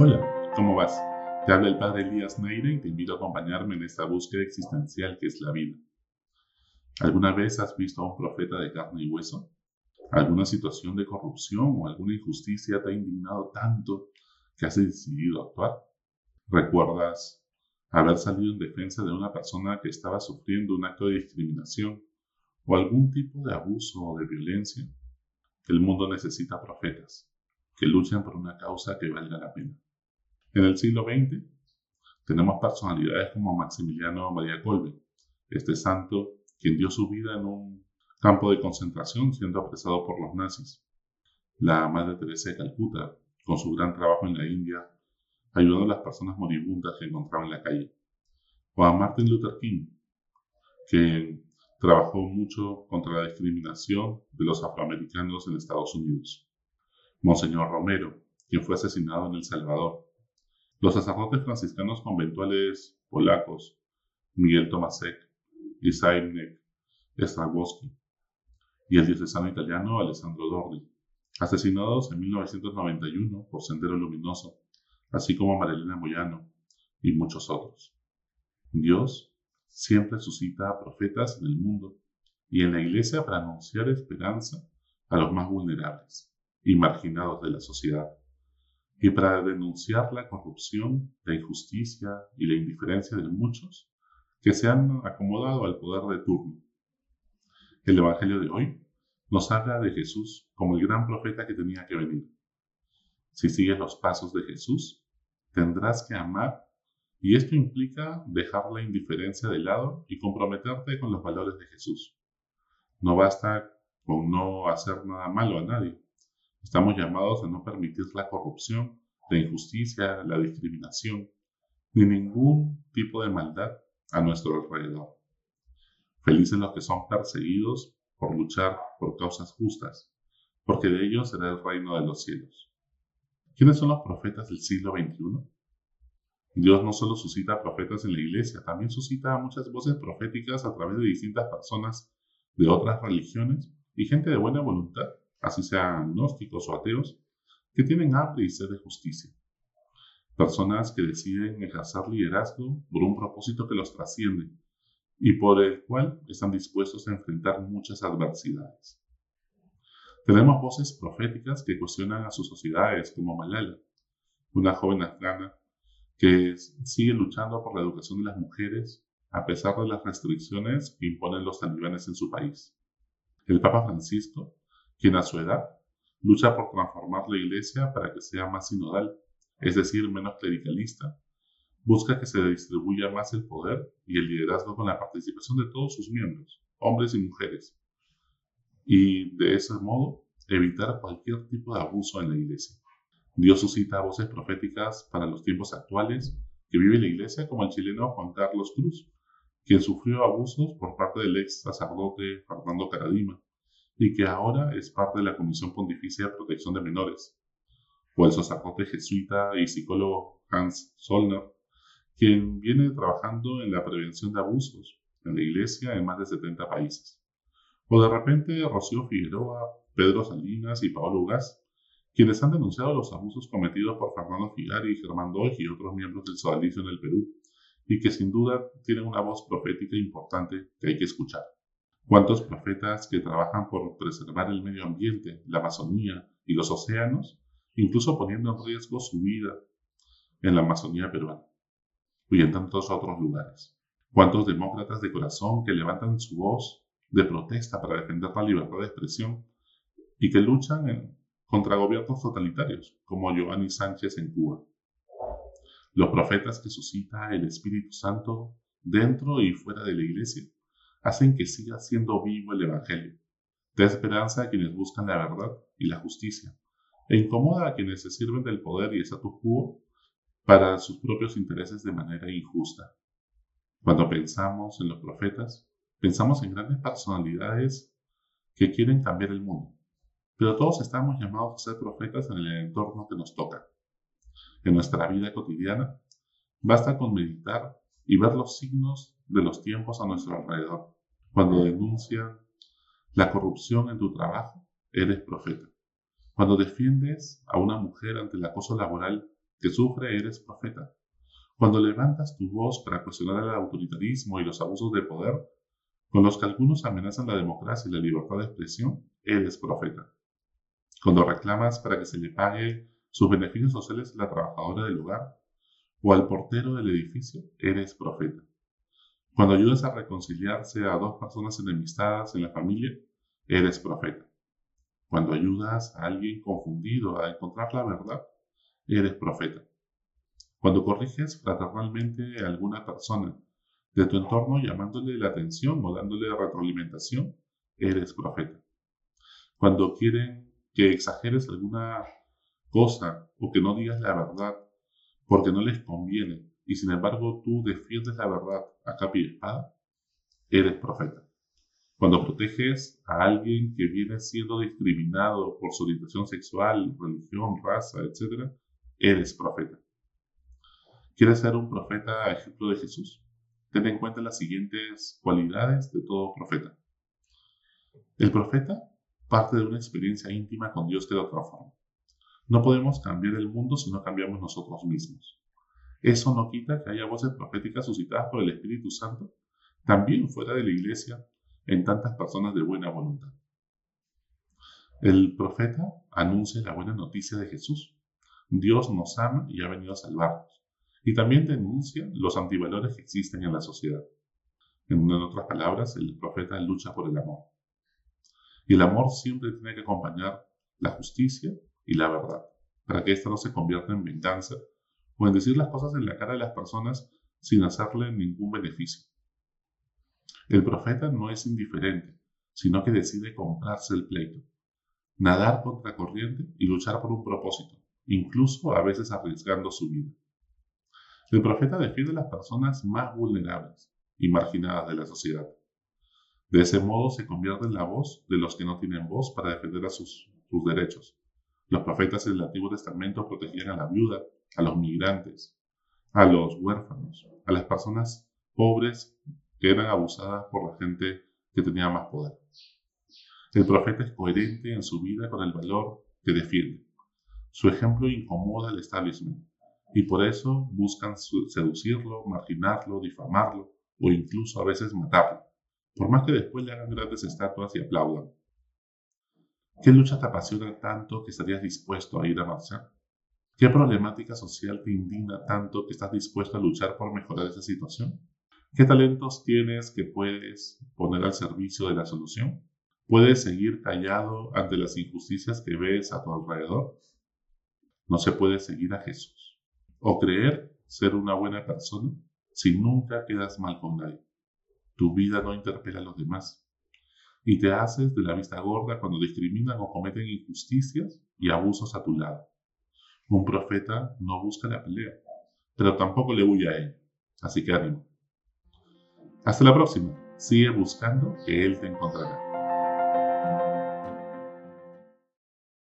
Hola, ¿cómo vas? Te habla el padre Elías Neire y te invito a acompañarme en esta búsqueda existencial que es la vida. ¿Alguna vez has visto a un profeta de carne y hueso? ¿Alguna situación de corrupción o alguna injusticia te ha indignado tanto que has decidido actuar? ¿Recuerdas haber salido en defensa de una persona que estaba sufriendo un acto de discriminación o algún tipo de abuso o de violencia? El mundo necesita profetas que luchan por una causa que valga la pena. En el siglo XX tenemos personalidades como Maximiliano María Kolbe, este santo quien dio su vida en un campo de concentración siendo apresado por los nazis. La Madre Teresa de Calcuta, con su gran trabajo en la India, ayudando a las personas moribundas que encontraba en la calle. O a Martin Luther King, que trabajó mucho contra la discriminación de los afroamericanos en Estados Unidos. Monseñor Romero, quien fue asesinado en El Salvador. Los sacerdotes franciscanos conventuales polacos, Miguel Tomasek y Zajmek Strawowski, y el diocesano italiano Alessandro Dordi, asesinados en 1991 por Sendero Luminoso, así como Marilena Moyano y muchos otros. Dios siempre suscita profetas en el mundo y en la iglesia para anunciar esperanza a los más vulnerables y marginados de la sociedad, y para denunciar la corrupción, la injusticia y la indiferencia de muchos que se han acomodado al poder de turno. El Evangelio de hoy nos habla de Jesús como el gran profeta que tenía que venir. Si sigues los pasos de Jesús, tendrás que amar y esto implica dejar la indiferencia de lado y comprometerte con los valores de Jesús. No basta con no hacer nada malo a nadie. Estamos llamados a no permitir la corrupción, la injusticia, la discriminación, ni ningún tipo de maldad a nuestro alrededor. Felices los que son perseguidos por luchar por causas justas, porque de ellos será el reino de los cielos. ¿Quiénes son los profetas del siglo XXI? Dios no solo suscita profetas en la iglesia, también suscita muchas voces proféticas a través de distintas personas de otras religiones y gente de buena voluntad, así sean gnósticos o ateos, que tienen hambre y sed de justicia. Personas que deciden ejercer liderazgo por un propósito que los trasciende y por el cual están dispuestos a enfrentar muchas adversidades. Tenemos voces proféticas que cuestionan a sus sociedades, como Malala, una joven afgana que sigue luchando por la educación de las mujeres a pesar de las restricciones que imponen los talibanes en su país. El Papa Francisco, quien a su edad lucha por transformar la Iglesia para que sea más sinodal, es decir, menos clericalista, busca que se distribuya más el poder y el liderazgo con la participación de todos sus miembros, hombres y mujeres, y de ese modo evitar cualquier tipo de abuso en la Iglesia. Dios suscita voces proféticas para los tiempos actuales que vive la iglesia, como el chileno Juan Carlos Cruz, quien sufrió abusos por parte del ex sacerdote Fernando Caradima y que ahora es parte de la Comisión Pontificia de Protección de Menores, o el sacerdote jesuita y psicólogo Hans Zollner, quien viene trabajando en la prevención de abusos en la iglesia en más de 70 países. O de repente Rocío Figueroa, Pedro Salinas y Paolo Gas, quienes han denunciado los abusos cometidos por Fernando Figari, Germán Doig y otros miembros del sodalicio en el Perú, y que sin duda tienen una voz profética importante que hay que escuchar. ¿Cuántos profetas que trabajan por preservar el medio ambiente, la Amazonía y los océanos, incluso poniendo en riesgo su vida en la Amazonía peruana y en tantos otros lugares? ¿Cuántos demócratas de corazón que levantan su voz de protesta para defender la libertad de expresión y que luchan contra gobiernos totalitarios, como Giovanni Sánchez en Cuba. Los profetas que suscita el Espíritu Santo dentro y fuera de la iglesia hacen que siga siendo vivo el Evangelio, da esperanza a quienes buscan la verdad y la justicia, e incomoda a quienes se sirven del poder y status quo para sus propios intereses de manera injusta. Cuando pensamos en los profetas, pensamos en grandes personalidades que quieren cambiar el mundo, pero todos estamos llamados a ser profetas en el entorno que nos toca. En nuestra vida cotidiana, basta con meditar y ver los signos de los tiempos a nuestro alrededor. Cuando denuncian la corrupción en tu trabajo, eres profeta. Cuando defiendes a una mujer ante el acoso laboral que sufre, eres profeta. Cuando levantas tu voz para cuestionar el autoritarismo y los abusos de poder, con los que algunos amenazan la democracia y la libertad de expresión, eres profeta. Cuando reclamas para que se le pague sus beneficios sociales a la trabajadora del hogar o al portero del edificio, eres profeta. Cuando ayudas a reconciliarse a dos personas enemistadas en la familia, eres profeta. Cuando ayudas a alguien confundido a encontrar la verdad, eres profeta. Cuando corriges fraternalmente a alguna persona de tu entorno llamándole la atención o dándole retroalimentación, eres profeta. Cuando quieren que exageres alguna cosa o que no digas la verdad porque no les conviene y sin embargo tú defiendes la verdad a capa y espada, eres profeta. Cuando proteges a alguien que viene siendo discriminado por su orientación sexual, religión, raza, etc., eres profeta. ¿Quieres ser un profeta a ejemplo de Jesús? Ten en cuenta las siguientes cualidades de todo profeta. El profeta parte de una experiencia íntima con Dios que lo transforma. No podemos cambiar el mundo si no cambiamos nosotros mismos. Eso no quita que haya voces proféticas suscitadas por el Espíritu Santo, también fuera de la iglesia, en tantas personas de buena voluntad. El profeta anuncia la buena noticia de Jesús. Dios nos ama y ha venido a salvarnos. Y también denuncia los antivalores que existen en la sociedad. En otras palabras, el profeta lucha por el amor. Y el amor siempre tiene que acompañar la justicia y la verdad, para que ésta no se convierta en venganza o en decir las cosas en la cara de las personas sin hacerle ningún beneficio. El profeta no es indiferente, sino que decide comprarse el pleito, nadar contra corriente y luchar por un propósito, incluso a veces arriesgando su vida. El profeta defiende a las personas más vulnerables y marginadas de la sociedad. De ese modo se convierte en la voz de los que no tienen voz para defender a sus, sus derechos. Los profetas del Antiguo Testamento protegían a la viuda, a los migrantes, a los huérfanos, a las personas pobres que eran abusadas por la gente que tenía más poder. El profeta es coherente en su vida con el valor que defiende. Su ejemplo incomoda al establishment y por eso buscan seducirlo, marginarlo, difamarlo o incluso a veces matarlo, por más que después le hagan grandes estatuas y aplaudan. ¿Qué lucha te apasiona tanto que estarías dispuesto a ir a marchar? ¿Qué problemática social te indigna tanto que estás dispuesto a luchar por mejorar esa situación? ¿Qué talentos tienes que puedes poner al servicio de la solución? ¿Puedes seguir callado ante las injusticias que ves a tu alrededor? No se puede seguir a Jesús o creer ser una buena persona si nunca quedas mal con nadie. Tu vida no interpela a los demás y te haces de la vista gorda cuando discriminan o cometen injusticias y abusos a tu lado. Un profeta no busca la pelea, pero tampoco le huye a él. Así que ánimo. Hasta la próxima. Sigue buscando que Él te encontrará.